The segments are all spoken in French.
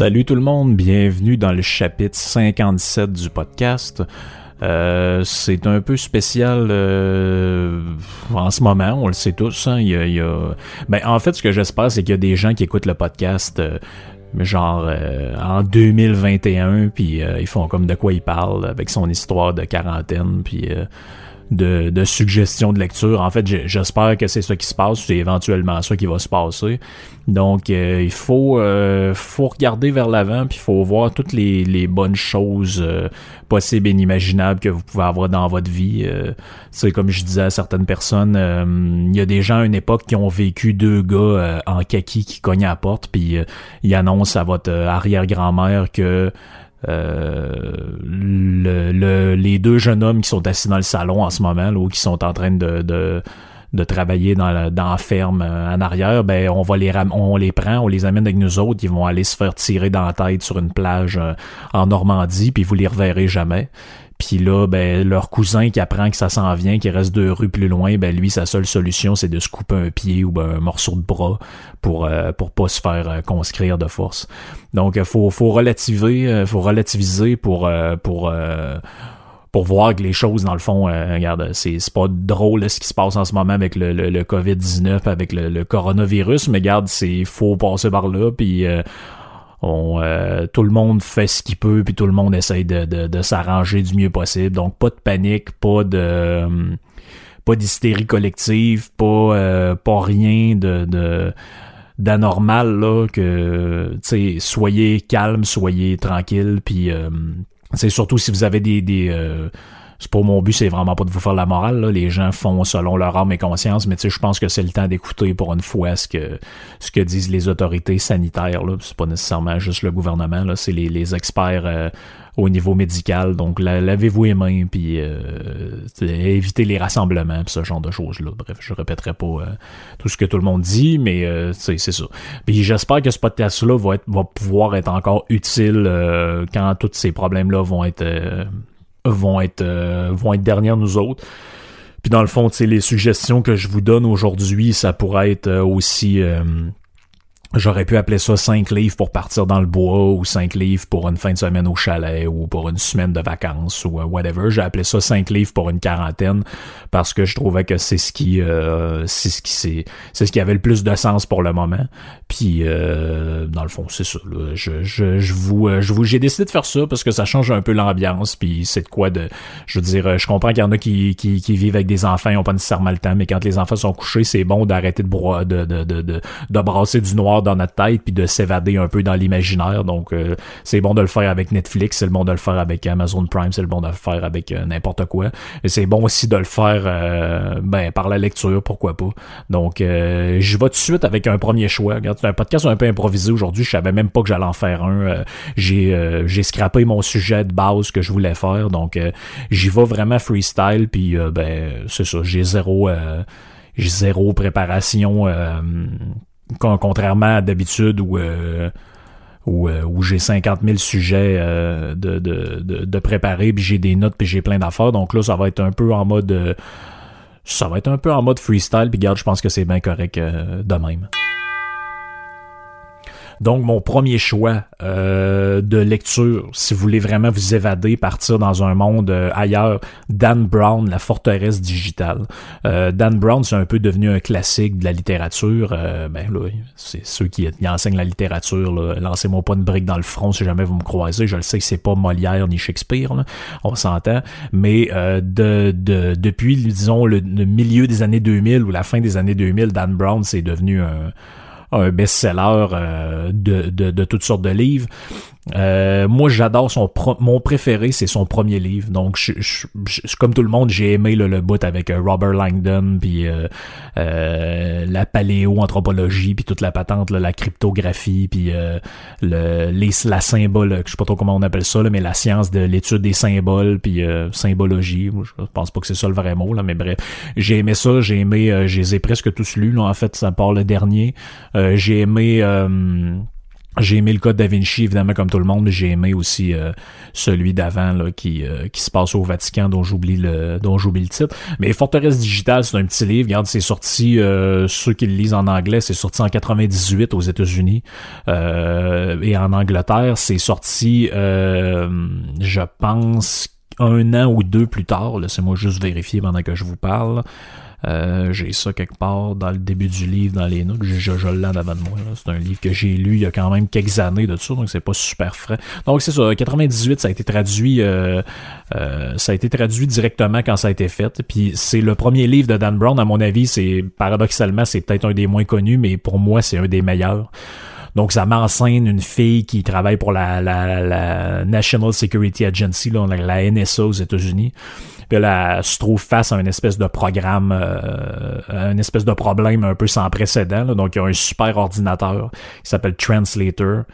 Salut tout le monde, bienvenue dans le chapitre 57 du podcast. Euh, c'est un peu spécial euh, en ce moment, on le sait tous. Hein, Ben, en fait, ce que j'espère, c'est qu'il y a des gens qui écoutent le podcast euh, genre en 2021, puis ils font comme de quoi ils parlent avec son histoire de quarantaine, puis de, suggestions de lecture. En fait, j'espère que c'est ça qui se passe, c'est éventuellement ça qui va se passer. Donc, euh, il faut, euh, faut regarder vers l'avant, puis il faut voir toutes les, bonnes choses euh, possibles et inimaginables que vous pouvez avoir dans votre vie. c'est comme je disais à certaines personnes, il y a des gens à une époque qui ont vécu deux gars en kaki qui cognent à la porte, puis ils annoncent à votre arrière-grand-mère que euh, le, les deux jeunes hommes qui sont assis dans le salon en ce moment, ou qui sont en train de, de, de travailler dans la, dans la ferme euh, en arrière, ben on va les on les prend, on les amène avec nous autres, ils vont aller se faire tirer dans la tête sur une plage euh, en Normandie, puis vous les reverrez jamais. Puis là, ben, leur cousin qui apprend que ça s'en vient, qui reste deux rues plus loin, ben lui, sa seule solution, c'est de se couper un pied ou ben, un morceau de bras pour euh, pour pas se faire euh, conscrire de force. Donc, faut faut relativiser, euh, faut relativiser pour pour pour voir que les choses, dans le fond, regarde, c'est, pas drôle ce qui se passe en ce moment avec le, le, COVID-19, avec le, coronavirus, mais regarde, c'est faut passer par là, puis on, euh, tout le monde fait ce qu'il peut, puis tout le monde essaye de, de, s'arranger du mieux possible. Donc pas de panique, pas de euh, pas d'hystérie collective, pas euh, pas rien de, d'anormal là que soyez calme, soyez tranquille, puis c'est surtout si vous avez des, des c'est pas mon but, c'est vraiment pas de vous faire la morale. Là. Les gens font selon leur âme et conscience, mais je pense que c'est le temps d'écouter pour une fois ce que ce que disent les autorités sanitaires. Là. C'est pas nécessairement juste le gouvernement, là, c'est les, les experts euh, au niveau médical. Donc lavez-vous les mains, puis euh, évitez les rassemblements, pis ce genre de choses-là. Bref, je répéterai pas euh, tout ce que tout le monde dit, mais euh, c'est ça. Puis j'espère que ce podcast-là va, être, va pouvoir être encore utile quand tous ces problèmes-là vont être vont être, euh, vont être derrière nous autres. Puis dans le fond, les suggestions que je vous donne aujourd'hui, ça pourrait être euh, aussi euh, J'aurais pu appeler ça 5 livres pour partir dans le bois ou 5 livres pour une fin de semaine au chalet ou pour une semaine de vacances ou euh, whatever. J'ai appelé ça 5 livres pour une quarantaine parce que je trouvais que c'est ce qui euh, c'est ce qui c'est c'est ce qui avait le plus de sens pour le moment. Puis euh, dans le fond, c'est ça. Je, je, je vous je vous j'ai décidé de faire ça parce que ça change un peu l'ambiance puis c'est de quoi de je veux dire je comprends qu'il y en a qui, qui, qui vivent avec des enfants, ils ont pas nécessairement le temps mais quand les enfants sont couchés, c'est bon d'arrêter de, de, de, de, de, de brasser du noir dans notre tête puis de s'évader un peu dans l'imaginaire. Donc euh, c'est bon de le faire avec Netflix, c'est le bon de le faire avec Amazon Prime, c'est le bon de le faire avec euh, n'importe quoi. Et c'est bon aussi de le faire euh, ben par la lecture, pourquoi pas. Donc je vais tout de suite avec un premier choix. Regarde, c'est un podcast un peu improvisé aujourd'hui, je savais même pas que j'allais en faire un. j'ai j'ai scrappé mon sujet de base que je voulais faire. Donc j'y vais vraiment freestyle puis ben c'est ça, j'ai zéro j'ai zéro préparation contrairement à d'habitude où euh, euh, j'ai 50 000 sujets euh, de, de, de, préparer, puis j'ai des notes, puis j'ai plein d'affaires. Donc là, ça va être un peu en mode... ça va être un peu en mode freestyle, puis regarde, je pense que c'est bien correct de même. Donc, mon premier choix euh, de lecture, si vous voulez vraiment vous évader, partir dans un monde euh, ailleurs, Dan Brown, La forteresse digitale. Euh, Dan Brown, c'est un peu devenu un classique de la littérature. ben là, c'est ceux qui, enseignent la littérature. Lancez-moi pas une brique dans le front si jamais vous me croisez. Je le sais que c'est pas Molière ni Shakespeare, là. on s'entend. Mais de, de, depuis, disons, le, le milieu des années 2000 ou la fin des années 2000, Dan Brown, c'est devenu un un best-seller euh, de, de, de, toutes sortes de livres. Euh, moi, j'adore son mon préféré, c'est son premier livre. Donc, je, je, comme tout le monde, j'ai aimé le, le bout avec euh, Robert Langdon, puis euh, euh, la paléoanthropologie, puis toute la patente, la cryptographie, puis le, les, la symbole, je sais pas trop comment on appelle ça, là, mais la science de l'étude des symboles, puis symbologie. Je pense pas que c'est ça le vrai mot, là, mais bref, j'ai aimé ça, j'ai aimé, je les presque tous lus. Là, en fait, ça part le dernier. j'ai aimé J'ai aimé le code Da Vinci, évidemment, comme tout le monde, mais j'ai aimé aussi euh, celui d'avant là, qui, euh, qui se passe au Vatican, dont j'oublie le dont j'oublie le titre. Mais Forteresse digitale, c'est un petit livre. Regarde, c'est sorti, euh, ceux qui le lisent en anglais, c'est sorti en 98 aux États-Unis. et en Angleterre, c'est sorti, je pense, un an ou deux plus tard. Laissez-moi juste vérifier pendant que je vous parle. Euh, j'ai ça quelque part dans le début du livre, dans les notes. Je, je, de moi. C'est un livre que j'ai lu il y a quand même quelques années de ça, donc c'est pas super frais. Donc c'est ça, 98, ça a été traduit euh, euh, ça a été traduit directement quand ça a été fait. Puis c'est le premier livre de Dan Brown, à mon avis, c'est paradoxalement, c'est peut-être un des moins connus, mais pour moi, c'est un des meilleurs. Donc, ça m'enseigne une fille qui travaille pour la, la, la National Security Agency, là, la NSA aux États-Unis. Puis là, elle se trouve face à une espèce de programme, euh, une espèce de problème un peu sans précédent. Donc, il y a un super ordinateur qui s'appelle Translator.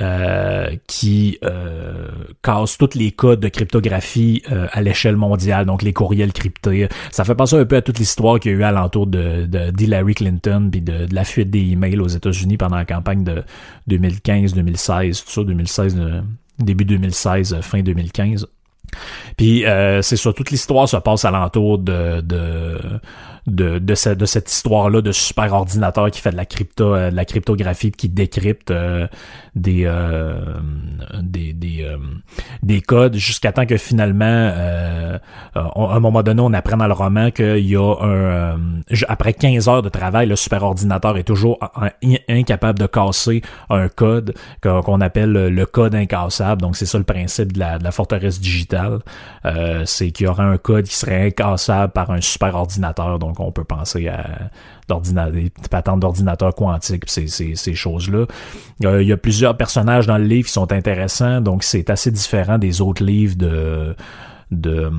Euh, qui euh, casse tous les codes de cryptographie euh, à l'échelle mondiale, donc les courriels cryptés. Ça fait penser un peu à toute l'histoire qu'il y a eu alentour de, de d'Hillary Clinton puis de, de, la fuite des emails aux États-Unis pendant la campagne de 2015-2016, tout ça, 2016, début 2016, fin 2015. Puis euh, c'est ça, toute l'histoire se passe alentour de, de, de, cette histoire-là de super ordinateur qui fait de la crypto, euh, de la cryptographie qui décrypte euh, des, euh, des codes jusqu'à temps que finalement à un moment donné on apprend dans le roman qu'il y a un après 15 heures de travail le super ordinateur est toujours incapable de casser un code qu'on appelle le code incassable. Donc c'est ça le principe de la, de la forteresse digitale. C'est qu'il y aura un code qui serait incassable par un super ordinateur. Donc on peut penser à des patentes d'ordinateurs quantiques, ces, ces, choses-là. Euh, il y a plusieurs personnages dans le livre qui sont intéressants, donc c'est assez différent des autres livres de de,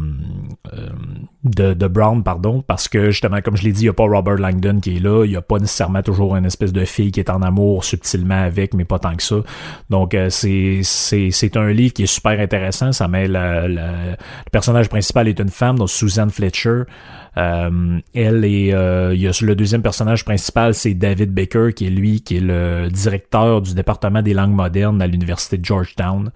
euh, de, Brown, pardon, parce que justement, comme je l'ai dit, il n'y a pas Robert Langdon qui est là, il n'y a pas nécessairement toujours une espèce de fille qui est en amour subtilement avec, mais pas tant que ça. Donc, euh, c'est, un livre qui est super intéressant. Ça met le personnage principal est une femme, donc Susan Fletcher. Euh, elle et euh, il y a le deuxième personnage principal, c'est David Baker, qui est lui, qui est le directeur du département des langues modernes à l'université de Georgetown.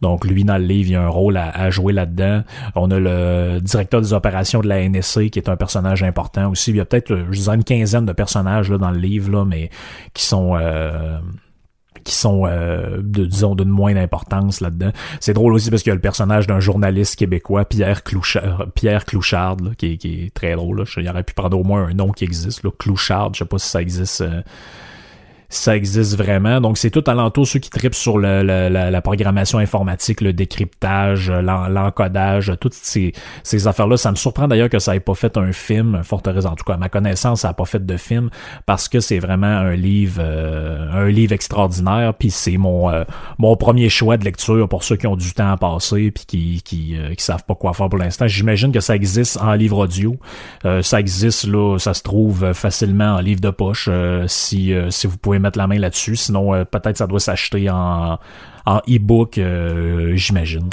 Donc lui, dans le livre, il a un rôle à, jouer là-dedans. On a le directeur des opérations de la NSC, qui est un personnage important aussi. Il y a peut-être, je dirais, une quinzaine de personnages là, dans le livre, là, mais qui sont euh, qui sont, euh, de, disons, d'une moindre importance là-dedans. C'est drôle aussi parce qu'il y a le personnage d'un journaliste québécois, Pierre Clouchard, Pierre Clouchard, qui, est très drôle. Là. Il aurait pu prendre au moins un nom qui existe, là. Clouchard, je sais pas si ça existe. Euh, ça existe vraiment. Donc, c'est tout alentour ceux qui tripent sur le, la, programmation informatique, le décryptage, l'encodage, toutes ces, ces affaires-là. Ça me surprend d'ailleurs que ça ait pas fait un film, Forteresse, en tout cas, ma connaissance, ça n'a pas fait de film, parce que c'est vraiment un livre euh, un livre extraordinaire, puis c'est mon euh, mon premier choix de lecture pour ceux qui ont du temps à passer puis qui qui, euh, qui savent pas quoi faire pour l'instant. J'imagine que ça existe en livre audio. ça existe là, ça se trouve facilement en livre de poche si si vous pouvez mettre la main là-dessus. Sinon, euh, peut-être ça doit s'acheter en, e-book, euh, j'imagine.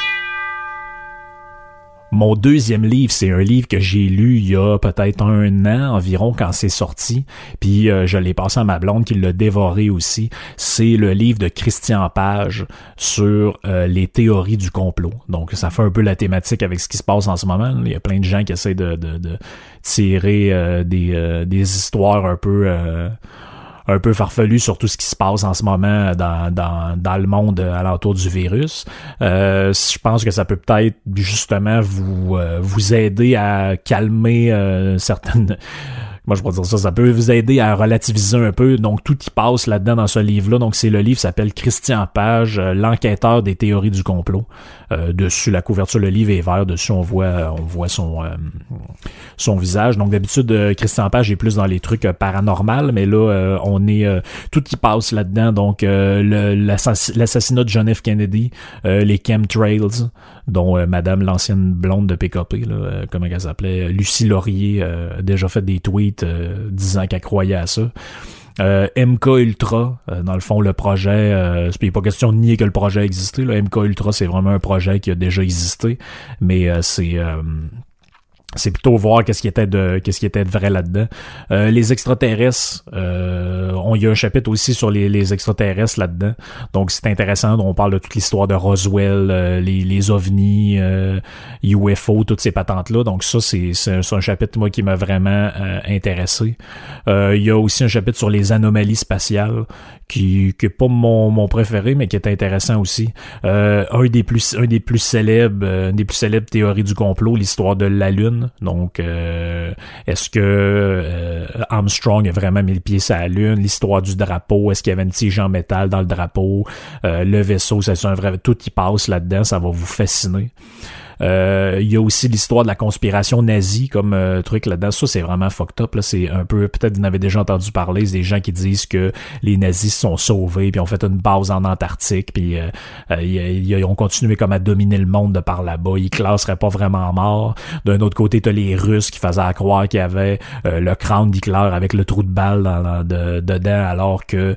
Mon deuxième livre, c'est un livre que j'ai lu il y a peut-être un an environ quand c'est sorti, puis euh, je l'ai passé à ma blonde qui l'a dévoré aussi. C'est le livre de Christian Page sur les théories du complot. Donc ça fait un peu la thématique avec ce qui se passe en ce moment. Il y a plein de gens qui essaient de, tirer des histoires un peu un peu farfelu sur tout ce qui se passe en ce moment dans, dans, dans le monde alentour du virus. Euh, je pense que ça peut peut-être justement vous, euh, vous aider à calmer euh, certaines moi je pourrais dire ça, ça peut vous aider à relativiser un peu. Donc tout y passe là-dedans dans ce livre-là. Donc c'est le livre s'appelle Christian Page, euh, l'enquêteur des théories du complot. Euh, dessus la couverture, le livre est vert. Dessus on voit on voit son euh, son visage. Donc d'habitude Christian Page est plus dans les trucs paranormaux, mais là on est tout y passe là-dedans. Donc l'assassinat de John F Kennedy, les chemtrails, dont Madame l'ancienne blonde de PKP, là, comment elle s'appelait, Lucie Laurier, a déjà fait des tweets euh, disant qu'elle croyait à ça. Euh, MK Ultra, euh, dans le fond, le projet, euh, c'est pas question de nier que le projet a existé. Là. MK Ultra, c'est vraiment un projet qui a déjà existé, mais c'est c'est plutôt voir qu'est-ce qui était de qu'est-ce qui était de vrai là-dedans. Euh, les extraterrestres, euh, on y a un chapitre aussi sur les, les extraterrestres là-dedans. Donc c'est intéressant. On parle de toute l'histoire de Roswell, euh, les, les ovnis, UFO, toutes ces patentes là. Donc ça c'est c'est un, chapitre moi qui m'a vraiment intéressé. il y a aussi un chapitre sur les anomalies spatiales qui qui est pas mon, mon préféré mais qui est intéressant aussi. un des plus un des plus célèbres, une des plus célèbres théories du complot, l'histoire de la lune donc, euh, est-ce que euh, Armstrong a vraiment mis le pied sur la Lune? L'histoire du drapeau, est-ce qu'il y avait une tige en métal dans le drapeau? Euh, le vaisseau, c'est un vrai... Tout y passe là-dedans, ça va vous fasciner. Euh, il y a aussi l'histoire de la conspiration nazie comme euh, truc là-dedans. Ça, c'est vraiment fucked up. Là. C'est un peu, peut-être vous en avez déjà entendu parler, c'est des gens qui disent que les nazis sont sauvés, puis ont fait une base en Antarctique, puis euh, ils ont continué comme à dominer le monde de par là-bas. Ils classeraient pas vraiment morts. D'un autre côté, t'as les Russes qui faisaient croire qu'il y avait le crâne d'Hitler avec le trou de balle dans, dedans, alors que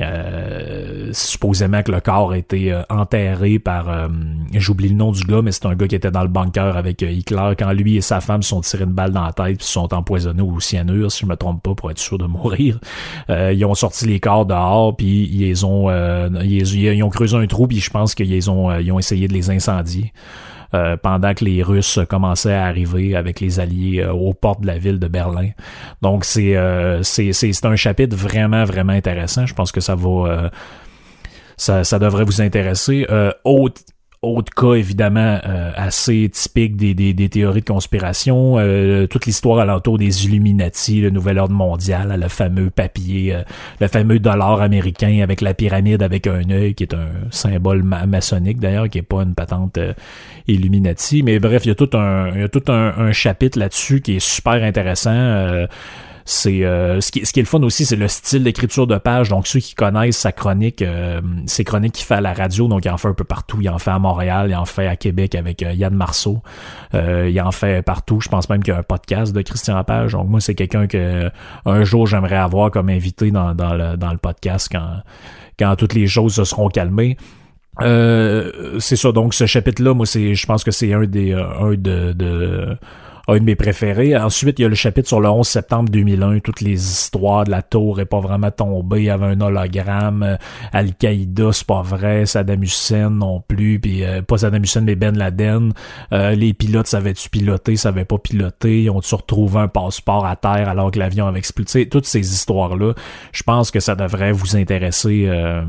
euh, supposément que le corps a été euh, enterré par euh, j'oublie le nom du gars mais c'est un gars qui était dans le bunker avec Hitler. Quand lui et sa femme se sont tirés une balle dans la tête puis se sont empoisonnés au cyanure si je me trompe pas pour être sûr de mourir ils ont sorti les corps dehors puis ils ont ils, ont creusé un trou puis je pense qu'ils ont ils ont essayé de les incendier euh, pendant que les Russes commençaient à arriver avec les Alliés euh, aux portes de la ville de Berlin. Donc c'est euh, c'est c'est un chapitre vraiment vraiment intéressant. Je pense que ça va ça, ça devrait vous intéresser. Autre cas évidemment euh, assez typique des, des, des, théories de conspiration, euh, toute l'histoire alentour des Illuminati, le nouvel ordre mondial, le fameux papier, euh, le fameux dollar américain avec la pyramide avec un œil, qui est un symbole maçonnique d'ailleurs, qui est pas une patente Illuminati. Mais bref, il y a tout un, il y a tout un, un chapitre là-dessus qui est super intéressant c'est euh, ce, qui, ce est le fun aussi, c'est le style d'écriture de page. Donc ceux qui connaissent sa chronique, euh, ses chroniques qu'il fait à la radio, donc il en fait un peu partout. Il en fait à Montréal, il en fait à Québec avec euh, Yann Marceau. il en fait partout. Je pense même qu'il y a un podcast de Christian Page. Donc moi, c'est quelqu'un que un jour j'aimerais avoir comme invité dans, dans, le, dans le podcast quand, quand toutes les choses se seront calmées. c'est ça, donc ce chapitre-là, moi, c'est, je pense que c'est un des, un de, de un de mes préférés. Ensuite, il y a le chapitre sur le 11 septembre 2001, toutes les histoires de la tour est pas vraiment tombée, il y avait un hologramme, Al-Qaïda, c'est pas vrai, Saddam Hussein non plus, puis euh, pas Saddam Hussein, mais Ben Laden. Euh, les pilotes savaient-tu piloter, savaient pas piloter, ils ont-tu retrouvé un passeport à terre alors que l'avion avait explosé? Toutes ces histoires-là, je pense que ça devrait vous intéresser, euh,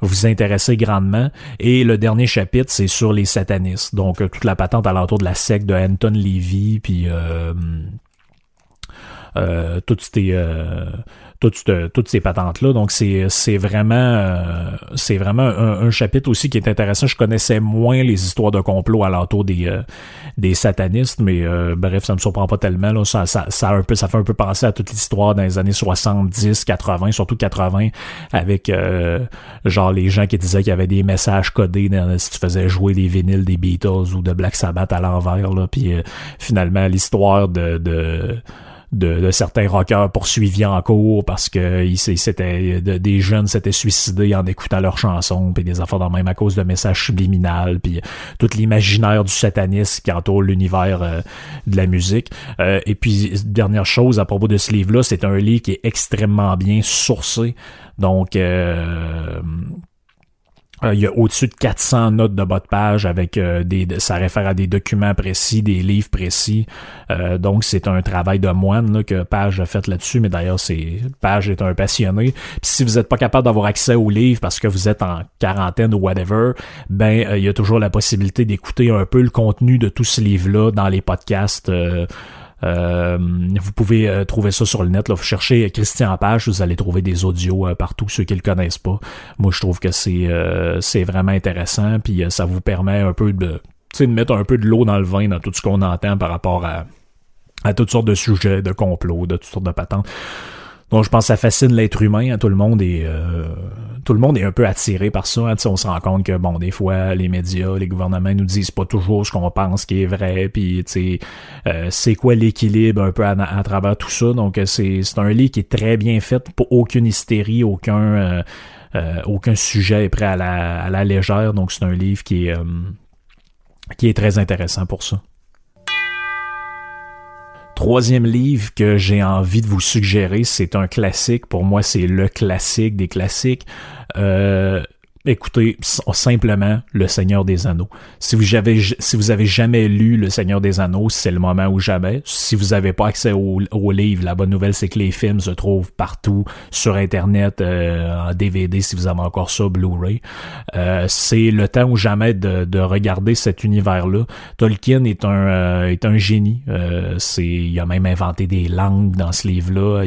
vous intéresser grandement. Et le dernier chapitre, c'est sur les satanistes. Donc, toute la patente alentour de la secte de Anton Levy puis euh, toutes ces euh, toutes, toutes ces patentes là donc c'est vraiment c'est vraiment un, chapitre aussi qui est intéressant. Je connaissais moins les histoires de complot alentour des des satanistes mais bref ça me surprend pas tellement là. Ça, ça, ça un peu ça fait un peu penser à toute l'histoire dans les années 70 80 surtout 80 avec genre les gens qui disaient qu'il y avait des messages codés dans, si tu faisais jouer les vinyles des Beatles ou de Black Sabbath à l'envers puis finalement l'histoire de, de de, certains rockers poursuivis en cours parce que c'était des jeunes s'étaient suicidés en écoutant leurs chansons puis des affaires dans même à cause de messages subliminales puis tout l'imaginaire du satanisme qui entoure l'univers euh, de la musique. Euh, et puis dernière chose à propos de ce livre là c'est un livre qui est extrêmement bien sourcé. Donc euh, euh, il y a au-dessus de 400 notes de bas de page avec euh, des, ça réfère à des documents précis, des livres précis. Euh, donc c'est un travail de moine là, que Page a fait là-dessus. Mais d'ailleurs, c'est Page est un passionné. Puis si vous n'êtes pas capable d'avoir accès aux livres parce que vous êtes en quarantaine ou whatever, ben il y a toujours la possibilité d'écouter un peu le contenu de tout ce livre-là dans les podcasts. Euh, vous pouvez euh, trouver ça sur le net. Là. Vous cherchez Christian Page, vous allez trouver des audios euh, partout, ceux qui le connaissent pas. Moi, je trouve que c'est c'est vraiment intéressant, puis ça vous permet un peu de, de mettre un peu de l'eau dans le vin dans tout ce qu'on entend par rapport à, à toutes sortes de sujets, de complots, de toutes sortes de patentes. Donc je pense que ça fascine l'être humain. Hein, tout le monde est euh, tout le monde est un peu attiré par ça. Hein, on se rend compte que bon, des fois, les médias, les gouvernements nous disent pas toujours ce qu'on pense qui est vrai. Puis euh, c'est quoi l'équilibre un peu à, travers tout ça. Donc euh, c'est un livre qui est très bien fait, pour aucune hystérie, aucun aucun sujet est prêt à la, à la légère. Donc c'est un livre qui est qui est très intéressant pour ça. Troisième livre que j'ai envie de vous suggérer, c'est un classique. Pour moi, c'est le classique des classiques. Euh, écoutez simplement Le Seigneur des Anneaux. Si vous avez, si vous avez jamais lu Le Seigneur des Anneaux, c'est le moment ou jamais. Si vous n'avez pas accès au, au, livre, la bonne nouvelle, c'est que les films se trouvent partout sur Internet, euh, en DVD, si vous avez encore ça, Blu-ray. Euh, c'est le temps ou jamais de, de regarder cet univers-là. Tolkien est un, euh, est un génie. C'est, il a même inventé des langues dans ce livre-là.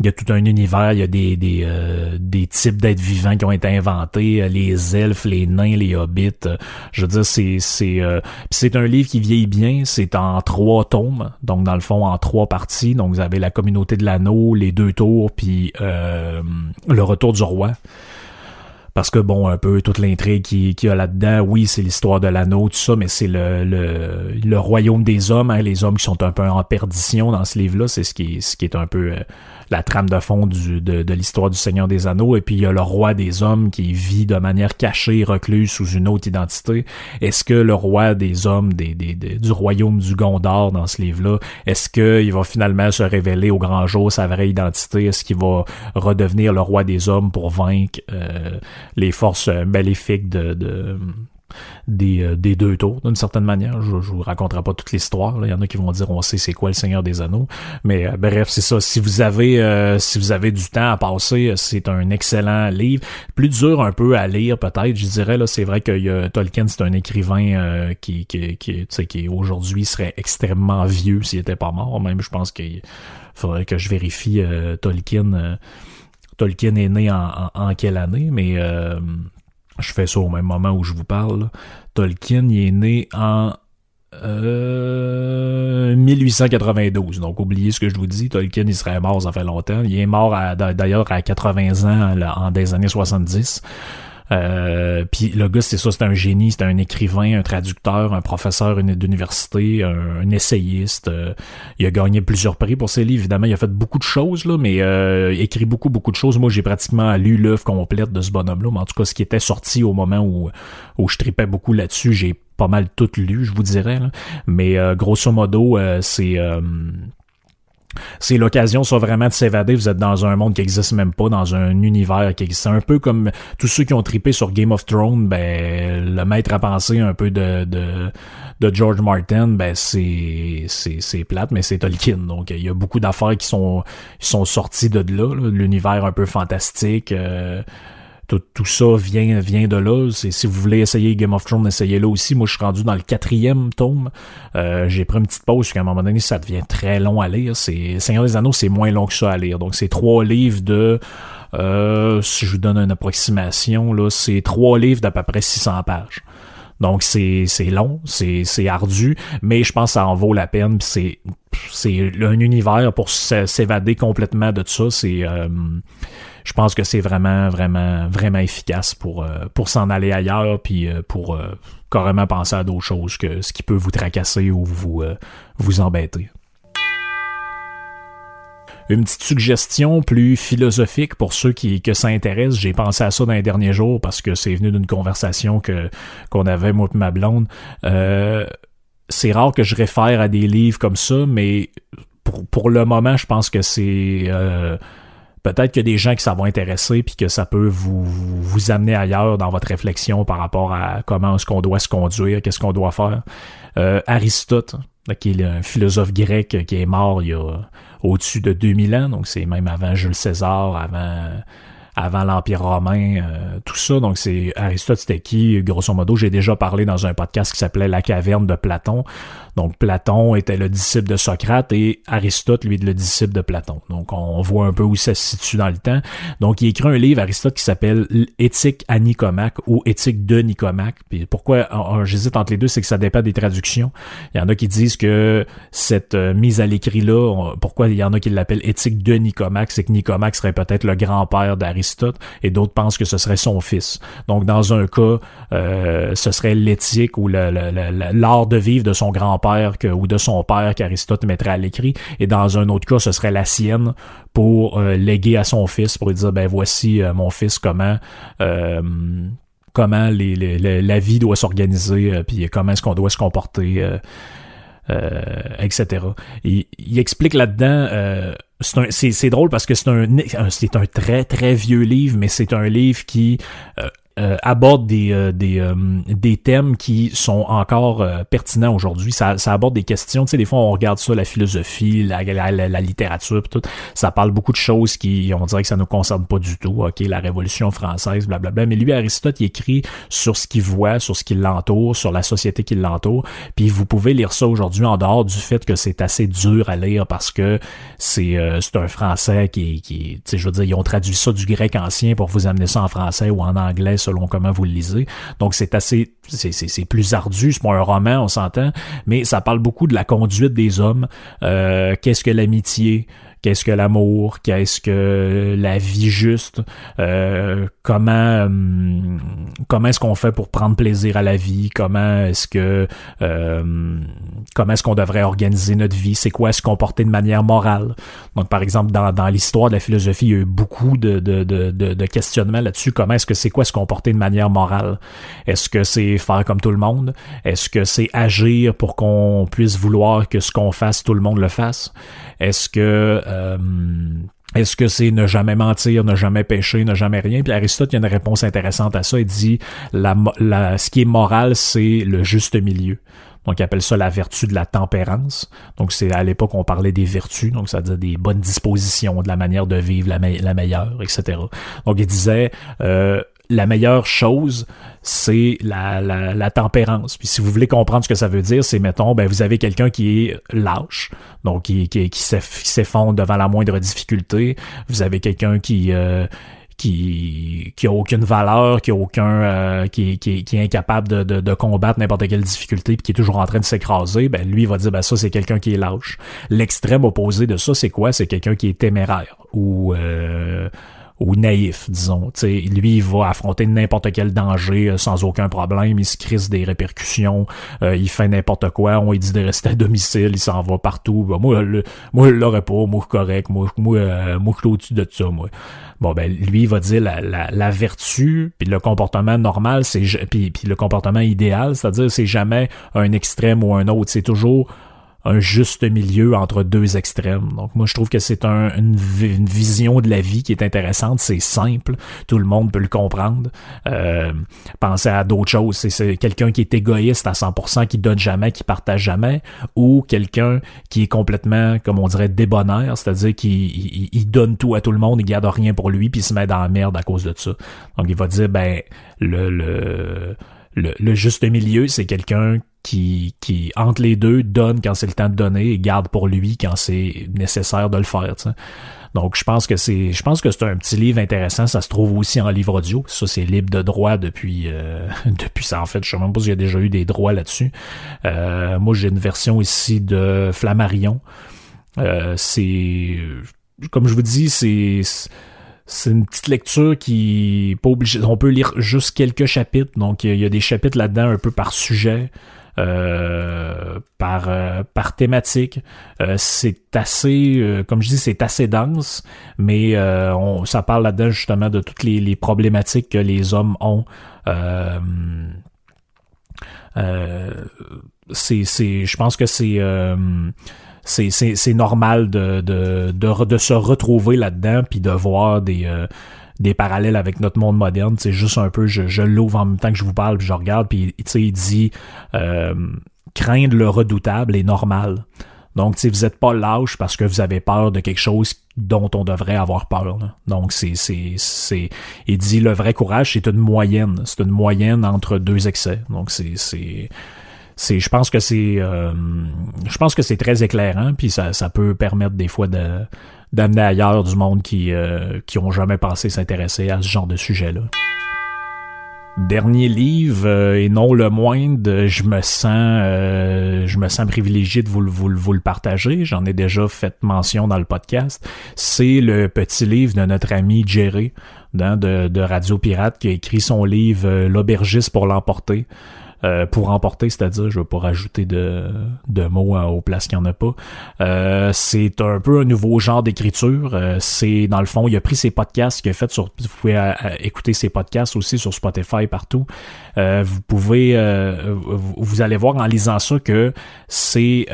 Il y a tout un univers, il y a des, des, euh, des types d'êtres vivants qui ont été inventés, euh, les elfes, les nains, les hobbits. Euh, je veux dire, c'est c'est c'est un livre qui vieillit bien. C'est en trois tomes, donc dans le fond en trois parties. Donc vous avez la communauté de l'anneau, les deux tours, puis le retour du roi parce que bon, un peu toute l'intrigue qui, qui a là-dedans, oui, c'est l'histoire de l'anneau, tout ça, mais c'est le, le, le, royaume des hommes, hein, les hommes qui sont un peu en perdition dans ce livre-là, c'est ce qui, ce qui est un peu la trame de fond de, de l'histoire du Seigneur des Anneaux, et puis il y a le roi des hommes qui vit de manière cachée, recluse sous une autre identité. Est-ce que le roi des hommes des, du royaume du Gondor dans ce livre-là, est-ce qu'il va finalement se révéler au grand jour sa vraie identité? Est-ce qu'il va redevenir le roi des hommes pour vaincre euh, les forces maléfiques de, de des, euh, des deux tours, d'une certaine manière. Je, je vous raconterai pas toute l'histoire. Il y en a qui vont dire on sait c'est quoi le Seigneur des Anneaux. Mais euh, bref, c'est ça. Si vous avez euh, si vous avez du temps à passer, c'est un excellent livre. Plus dur un peu à lire, peut-être, je dirais. là C'est vrai que Tolkien, c'est un écrivain qui, qui, qui, qui aujourd'hui serait extrêmement vieux s'il était pas mort. Même je pense qu'il faudrait que je vérifie Tolkien. Tolkien est né en, en, quelle année, mais je fais ça au même moment où je vous parle. Tolkien, il est né en 1892. Euh, Donc, oubliez ce que je vous dis. Tolkien, il serait mort, ça fait longtemps. Il est mort d'ailleurs à 80 ans en des années 70. Euh, puis le gars, c'est ça, c'est un génie, c'est un écrivain, un traducteur, un professeur d'université, un, essayiste. Euh, il a gagné plusieurs prix pour ses livres. Évidemment, il a fait beaucoup de choses, là, mais euh, il écrit beaucoup, beaucoup de choses. Moi, j'ai pratiquement lu l'œuvre complète de ce bonhomme-là, mais en tout cas, ce qui était sorti au moment où, où je tripais beaucoup là-dessus, j'ai pas mal tout lu, je vous dirais. Mais grosso modo, c'est c'est l'occasion ça vraiment de s'évader. Vous êtes dans un monde qui existe même pas, dans un univers qui existe. un peu comme tous ceux qui ont tripé sur Game of Thrones, ben le maître à penser un peu de, de, de George Martin, ben c'est c'est c'est plate, mais c'est Tolkien. Donc il y a beaucoup d'affaires qui sont qui sont sorties de là, l'univers un peu fantastique. Euh, tout, tout, ça vient, vient de là. Si vous voulez essayer Game of Thrones, essayez-le aussi. Moi, je suis rendu dans le quatrième tome. Euh, j'ai pris une petite pause, parce qu'à un moment donné, ça devient très long à lire. C'est Seigneur des Anneaux, c'est moins long que ça à lire. Donc, c'est trois livres de... Euh, si je vous donne une approximation, là, c'est trois livres d'à peu près 600 pages. Donc c'est c'est long, c'est c'est ardu, mais je pense que ça en vaut la peine. C'est c'est un univers pour s'évader complètement de ça. C'est euh, je pense que c'est vraiment, vraiment, vraiment efficace pour, euh, pour s'en aller ailleurs, puis euh, pour euh, carrément penser à d'autres choses que ce qui peut vous tracasser ou vous, vous embêter. Une petite suggestion plus philosophique pour ceux qui que ça intéresse. J'ai pensé à ça dans les derniers jours parce que c'est venu d'une conversation que qu'on avait moi et ma blonde. c'est rare que je réfère à des livres comme ça, mais pour, pour le moment, je pense que c'est peut-être qu'il y a des gens qui ça va intéresser puis que ça peut vous, vous amener ailleurs dans votre réflexion par rapport à comment est-ce qu'on doit se conduire, qu'est-ce qu'on doit faire. Euh, Aristote, qui est un philosophe grec qui est mort il y a au-dessus de 2000 ans, donc c'est même avant Jules César, avant avant l'Empire romain, euh, tout ça. Donc c'est Aristote, c'était qui? Grosso modo, j'ai déjà parlé dans un podcast qui s'appelait La caverne de Platon. Donc Platon était le disciple de Socrate et Aristote, lui, est le disciple de Platon. Donc on voit un peu où ça se situe dans le temps. Donc il écrit un livre, Aristote, qui s'appelle Éthique à Nicomaque ou Éthique de Nicomaque. Puis pourquoi j'hésite entre les deux, c'est que ça dépend des traductions. Il y en a qui disent que cette euh, mise à l'écrit-là, pourquoi il y en a qui l'appellent Éthique de Nicomaque, c'est que Nicomaque serait peut-être le grand-père d'Aristote et d'autres pensent que ce serait son fils. Donc dans un cas, euh, ce serait l'éthique ou l'art de vivre de son grand-père ou de son père qu'Aristote mettrait à l'écrit, et dans un autre cas, ce serait la sienne pour euh, léguer à son fils, pour lui dire, ben voici euh, mon fils, comment... Euh, comment la vie doit s'organiser, puis comment est-ce qu'on doit se comporter etc. Il, explique là-dedans c'est drôle parce que c'est un un très très vieux livre, mais c'est un livre qui aborde des, euh, des, euh, des thèmes qui sont encore pertinents aujourd'hui. Ça, ça aborde des questions. Tu sais, des fois, on regarde ça, la philosophie, la, la, la, littérature, tout. Ça parle beaucoup de choses qui, on dirait que ça ne nous concerne pas du tout. OK, la Révolution française, blablabla. Mais lui, Aristote, il écrit sur ce qu'il voit, sur ce qui l'entoure, sur la société qui l'entoure. Puis vous pouvez lire ça aujourd'hui en dehors du fait que c'est assez dur à lire parce que c'est c'est un français qui, qui tu sais, je veux dire, ils ont traduit ça du grec ancien pour vous amener ça en français ou en anglais selon comment vous le lisez. Donc c'est assez, c'est plus ardu, c'est pas un roman, on s'entend, mais ça parle beaucoup de la conduite des hommes. Euh, Qu'est-ce que l'amitié? Qu'est-ce que l'amour, qu'est-ce que la vie juste, euh, comment hum, comment est-ce qu'on fait pour prendre plaisir à la vie, comment est-ce que euh, comment est-ce qu'on devrait organiser notre vie, c'est quoi se comporter de manière morale? Donc par exemple dans, dans l'histoire de la philosophie, il y a eu beaucoup de, de, de, de questionnements là-dessus, comment est-ce que c'est quoi se comporter de manière morale? Est-ce que c'est faire comme tout le monde? Est-ce que c'est agir pour qu'on puisse vouloir que ce qu'on fasse, tout le monde le fasse? Est-ce que euh, est-ce que c'est ne jamais mentir, ne jamais pécher, ne jamais rien? Puis Aristote, il y a une réponse intéressante à ça. Il dit la, la, ce qui est moral, c'est le juste milieu. Donc, il appelle ça la vertu de la tempérance. Donc, c'est à l'époque, on parlait des vertus, donc ça veut dire des bonnes dispositions, de la manière de vivre la, meilleure, etc. Donc, il disait, euh, la meilleure chose, c'est la, la, tempérance. Puis si vous voulez comprendre ce que ça veut dire, c'est, mettons, ben, vous avez quelqu'un qui est lâche, donc qui, qui, s'effondre devant la moindre difficulté. Vous avez quelqu'un qui... Euh, qui qui a aucune valeur, qui a aucun euh, qui, est incapable de, de, de combattre n'importe quelle difficulté puis qui est toujours en train de s'écraser, ben lui il va dire ben ça c'est quelqu'un qui est lâche. L'extrême opposé de ça c'est quoi? C'est quelqu'un qui est téméraire ou euh, ou naïf, disons. T'sais, lui, il va affronter n'importe quel danger euh, sans aucun problème, il se crise des répercussions, euh, il fait n'importe quoi, on lui dit de rester à domicile, il s'en va partout. Bah, moi, le, moi, je l'aurais pas, moi, correct, moi, moi, euh, moi, je au-dessus de ça, moi. Bon, ben, lui, il va dire la, la, la vertu, puis le comportement normal, c'est puis, puis le comportement idéal, c'est-à-dire c'est jamais un extrême ou un autre, c'est toujours un juste milieu entre deux extrêmes. Donc moi je trouve que c'est un, une, vision de la vie qui est intéressante, c'est simple, tout le monde peut le comprendre. Euh, pensez à d'autres choses, c'est quelqu'un qui est égoïste à 100%, qui donne jamais, qui partage jamais, ou quelqu'un qui est complètement, comme on dirait, débonnaire, c'est-à-dire qu'il il, donne tout à tout le monde, il garde rien pour lui, puis il se met dans la merde à cause de ça. Donc il va dire, ben le, le le, juste milieu, c'est quelqu'un qui, qui, entre les deux, donne quand c'est le temps de donner et garde pour lui quand c'est nécessaire de le faire. Donc, je pense que c'est, je pense que c'est un petit livre intéressant. Ça se trouve aussi en livre audio. Ça, c'est libre de droit depuis, euh, depuis ça. En fait, je sais même pas s'il y a déjà eu des droits là-dessus. Euh, moi, j'ai une version ici de Flammarion. Euh, c'est, comme je vous dis, c'est, c'est une petite lecture qui pas obligé. On peut lire juste quelques chapitres. Donc il y, a des chapitres là-dedans un peu par sujet. Euh, par euh, par thématique. Euh, c'est assez, comme je dis, c'est assez dense, mais on, ça parle là-dedans justement de toutes les, les, problématiques que les hommes ont. c'est, c'est, je pense que c'est c'est normal de, de, de, de, se retrouver là-dedans puis de voir des, euh, des parallèles avec notre monde moderne. C'est juste un peu, je, je l'ouvre en même temps que je vous parle, puis je regarde, puis il dit euh, craindre le redoutable est normal. Donc, si vous n'êtes pas lâche parce que vous avez peur de quelque chose dont on devrait avoir peur. Donc, c'est, c'est, c'est, il dit le vrai courage, c'est une moyenne. C'est une moyenne entre deux excès. Donc, c'est, c'est, c'est je pense que c'est euh, je pense que c'est très éclairant puis ça, ça peut permettre des fois de d'amener ailleurs du monde qui euh, qui ont jamais pensé s'intéresser à ce genre de sujet là. Dernier livre euh, et non le moindre, je me sens je me sens privilégié de vous, vous, vous le partager. J'en ai déjà fait mention dans le podcast. C'est le petit livre de notre ami Jerry hein, de, de Radio Pirate qui a écrit son livre L'aubergiste pour l'emporter. Euh, pour emporter, c'est-à-dire, je veux pas rajouter de, de mots aux places qu'il n'y en a pas. Euh, c'est un peu un nouveau genre d'écriture. Euh, c'est, dans le fond, il a pris ses podcasts qu'il a fait sur... Vous pouvez écouter ses podcasts aussi sur Spotify, partout. vous pouvez... vous allez voir en lisant ça que c'est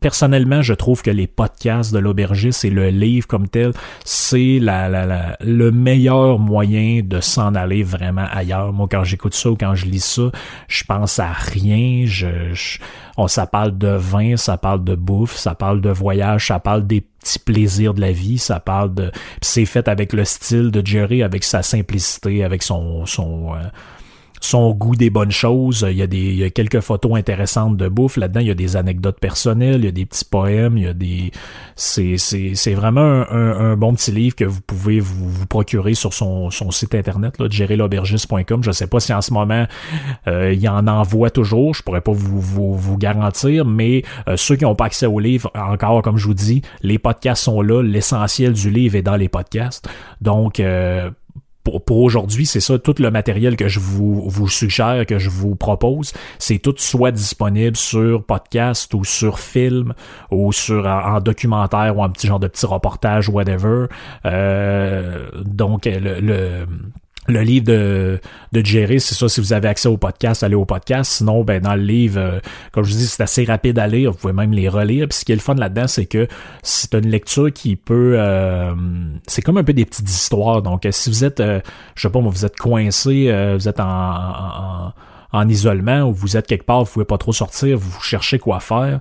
personnellement, je trouve que les podcasts de l'aubergiste et le livre comme tel, c'est la, le meilleur moyen de s'en aller vraiment ailleurs. Moi, quand j'écoute ça ou quand je lis ça, je pense à rien. Je, on, ça parle de vin, ça parle de bouffe, ça parle de voyage, ça parle des petits plaisirs de la vie, ça parle de... C'est fait avec le style de Jerry, avec sa simplicité, avec son... son euh, son goût des bonnes choses. Il y a des quelques photos intéressantes de bouffe là-dedans. Il y a des anecdotes personnelles, il y a des petits poèmes, il y a des c'est c'est c'est vraiment un, bon petit livre que vous pouvez vous, procurer sur son, son site internet là, Je sais pas si en ce moment euh, il en envoie toujours. Je pourrais pas vous vous, vous garantir, mais euh, ceux qui n'ont pas accès au livre, encore comme je vous dis, les podcasts sont là. L'essentiel du livre est dans les podcasts. Donc euh, pour, aujourd'hui, c'est ça, tout le matériel que je vous, vous suggère, que je vous propose, c'est tout soit disponible sur podcast ou sur film ou sur en, documentaire ou un petit genre de petit reportage, whatever. Euh, donc le le livre de, de Jerry, c'est ça, si vous avez accès au podcast, allez au podcast. Sinon, ben dans le livre, euh, comme je vous dis, c'est assez rapide à lire. Vous pouvez même les relire. Puis ce qui est le fun là-dedans, c'est que c'est une lecture qui peut... Euh, c'est comme un peu des petites histoires. Donc, si vous êtes, euh, je sais pas moi, vous êtes coincé, vous êtes en, en, en, isolement ou vous êtes quelque part, vous pouvez pas trop sortir, vous cherchez quoi faire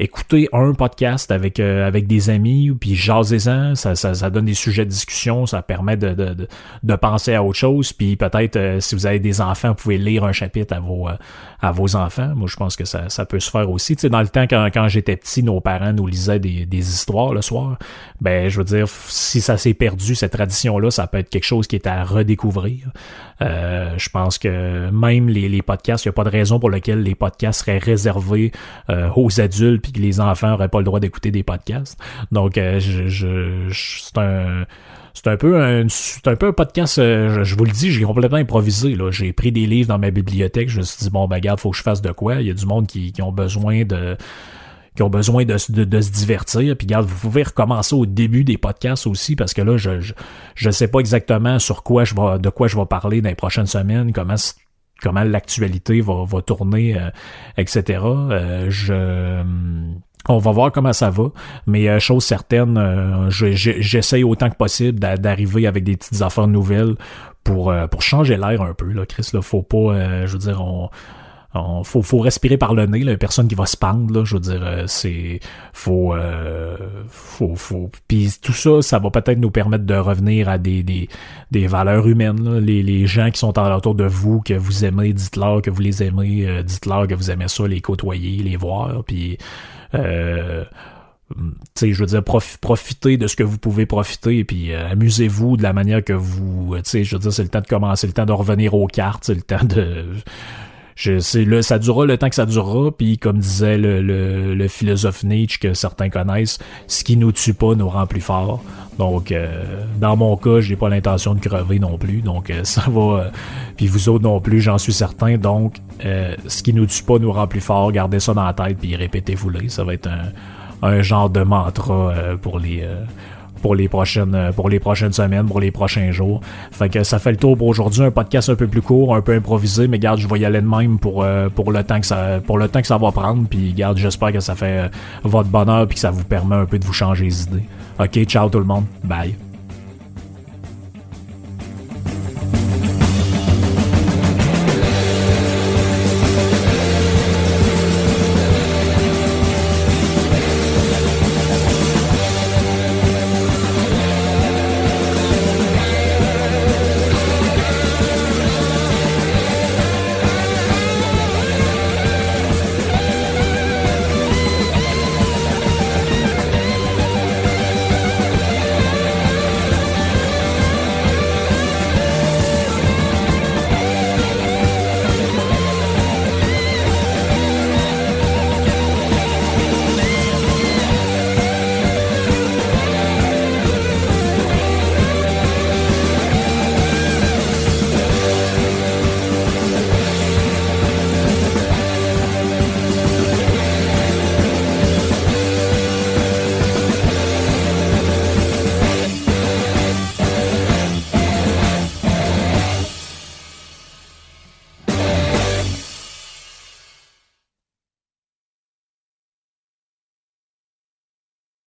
écoutez un podcast avec euh, avec des amis puis jasez-en, ça, ça, ça, donne des sujets de discussion, ça permet de, de, de, penser à autre chose, puis peut-être euh, si vous avez des enfants, vous pouvez lire un chapitre à vos euh, à vos enfants. Moi, je pense que ça, ça peut se faire aussi. Tu sais, dans le temps quand, quand j'étais petit, nos parents nous lisaient des, des histoires le soir. Ben, je veux dire, si ça s'est perdu cette tradition-là, ça peut être quelque chose qui est à redécouvrir. je pense que même les, les podcasts, il n'y a pas de raison pour laquelle les podcasts seraient réservés aux adultes que les enfants n'auraient pas le droit d'écouter des podcasts. Donc, euh, je, je, c'est un c'est un peu un, un peu un podcast, euh, je, vous le dis, j'ai complètement improvisé. Là. J'ai pris des livres dans ma bibliothèque, je me suis dit, bon, ben regarde, faut que je fasse de quoi. Il y a du monde qui, qui ont besoin de qui ont besoin de, de, se divertir. Puis regarde, vous pouvez recommencer au début des podcasts aussi, parce que là, je, je, je sais pas exactement sur quoi je vais, de quoi je vais parler dans les prochaines semaines, comment comment l'actualité va, va tourner, euh, etc. Euh, je on va voir comment ça va, mais euh, chose certaine, j'essaye autant que possible d'arriver avec des petites affaires nouvelles pour pour changer l'air un peu là, Chris. Là, faut pas, je veux dire, on faut, faut respirer par le nez, là, personne qui va se pendre, là, je veux dire, euh, c'est faut, euh, faut, faut, puis tout ça, ça va peut-être nous permettre de revenir à des, des, des valeurs humaines, Les, les gens qui sont autour de vous, que vous aimez, dites-leur que vous les aimez, euh, dites-leur que vous aimez ça, les côtoyer, les voir, puis euh, sais, je veux dire, profitez de ce que vous pouvez profiter, puis amusez-vous de la manière que vous, tu sais, je veux dire, c'est le temps de commencer, le temps de revenir aux cartes, c'est le temps de, je sais, ça durera le temps que ça durera, puis comme disait le, le, philosophe Nietzsche que certains connaissent, ce qui nous tue pas nous rend plus forts. Donc, euh, dans mon cas, j'ai pas l'intention de crever non plus, donc euh, ça va. Euh, puis vous autres non plus, j'en suis certain. Donc, ce qui nous tue pas nous rend plus forts. Gardez ça dans la tête, puis répétez-vous-les. Ça va être un, un genre de mantra pour les pour les prochaines euh, pour les prochaines semaines, pour les prochains jours. Fait que ça fait le tour pour aujourd'hui, un podcast un peu plus court, un peu improvisé, mais garde, je vais y aller de même pour euh, pour le temps que ça pour le temps que ça va prendre, puis garde, j'espère que ça fait euh, votre bonheur puis que ça vous permet un peu de vous changer les idées. OK, ciao tout le monde. Bye.